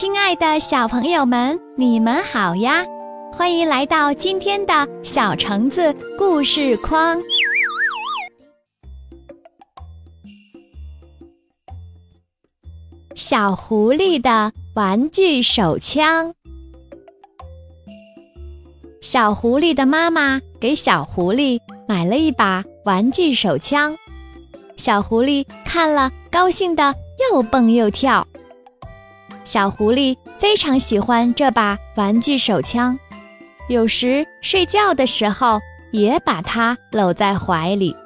亲爱的小朋友们，你们好呀！欢迎来到今天的小橙子故事框。小狐狸的玩具手枪。小狐狸的妈妈给小狐狸买了一把玩具手枪，小狐狸看了，高兴的又蹦又跳。小狐狸非常喜欢这把玩具手枪，有时睡觉的时候也把它搂在怀里。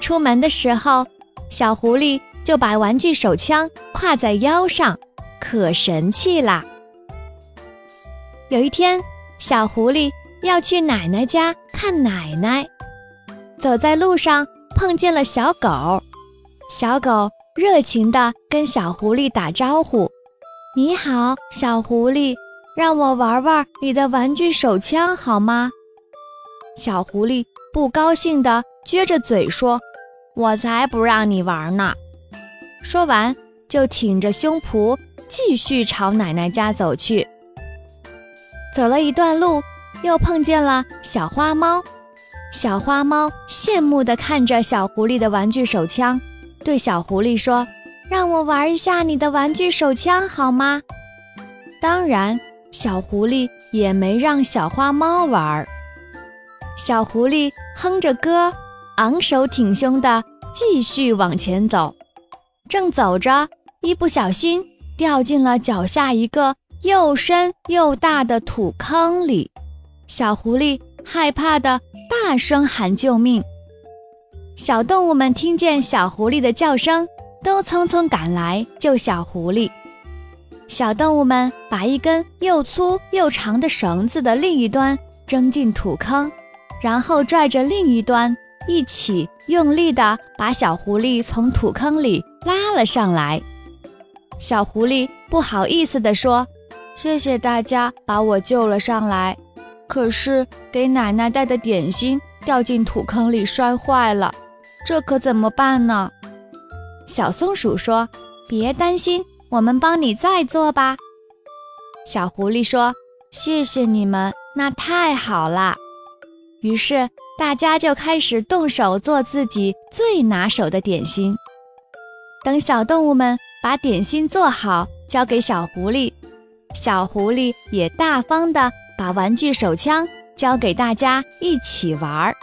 出门的时候，小狐狸就把玩具手枪挎在腰上，可神气啦。有一天，小狐狸要去奶奶家看奶奶，走在路上碰见了小狗，小狗热情地跟小狐狸打招呼。你好，小狐狸，让我玩玩你的玩具手枪好吗？小狐狸不高兴地撅着嘴说：“我才不让你玩呢！”说完，就挺着胸脯继续朝奶奶家走去。走了一段路，又碰见了小花猫。小花猫羡慕地看着小狐狸的玩具手枪，对小狐狸说。让我玩一下你的玩具手枪好吗？当然，小狐狸也没让小花猫玩。小狐狸哼着歌，昂首挺胸地继续往前走。正走着，一不小心掉进了脚下一个又深又大的土坑里。小狐狸害怕地大声喊救命。小动物们听见小狐狸的叫声。都匆匆赶来救小狐狸。小动物们把一根又粗又长的绳子的另一端扔进土坑，然后拽着另一端，一起用力地把小狐狸从土坑里拉了上来。小狐狸不好意思地说：“谢谢大家把我救了上来，可是给奶奶带的点心掉进土坑里摔坏了，这可怎么办呢？”小松鼠说：“别担心，我们帮你再做吧。”小狐狸说：“谢谢你们，那太好了。”于是大家就开始动手做自己最拿手的点心。等小动物们把点心做好，交给小狐狸，小狐狸也大方地把玩具手枪交给大家一起玩儿。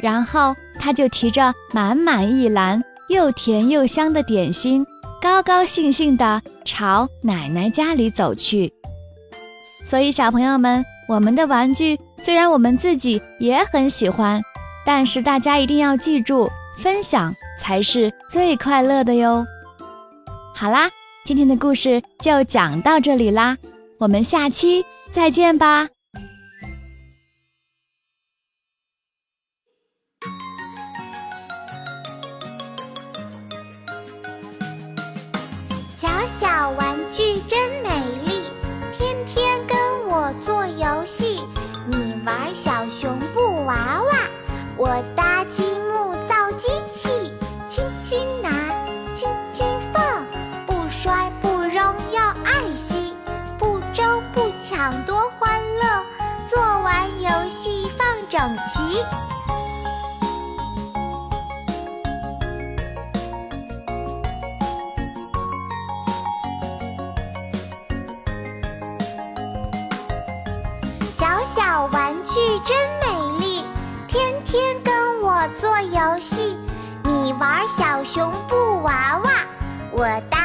然后他就提着满满一篮。又甜又香的点心，高高兴兴地朝奶奶家里走去。所以，小朋友们，我们的玩具虽然我们自己也很喜欢，但是大家一定要记住，分享才是最快乐的哟。好啦，今天的故事就讲到这里啦，我们下期再见吧。整齐。小小玩具真美丽，天天跟我做游戏。你玩小熊布娃娃，我搭。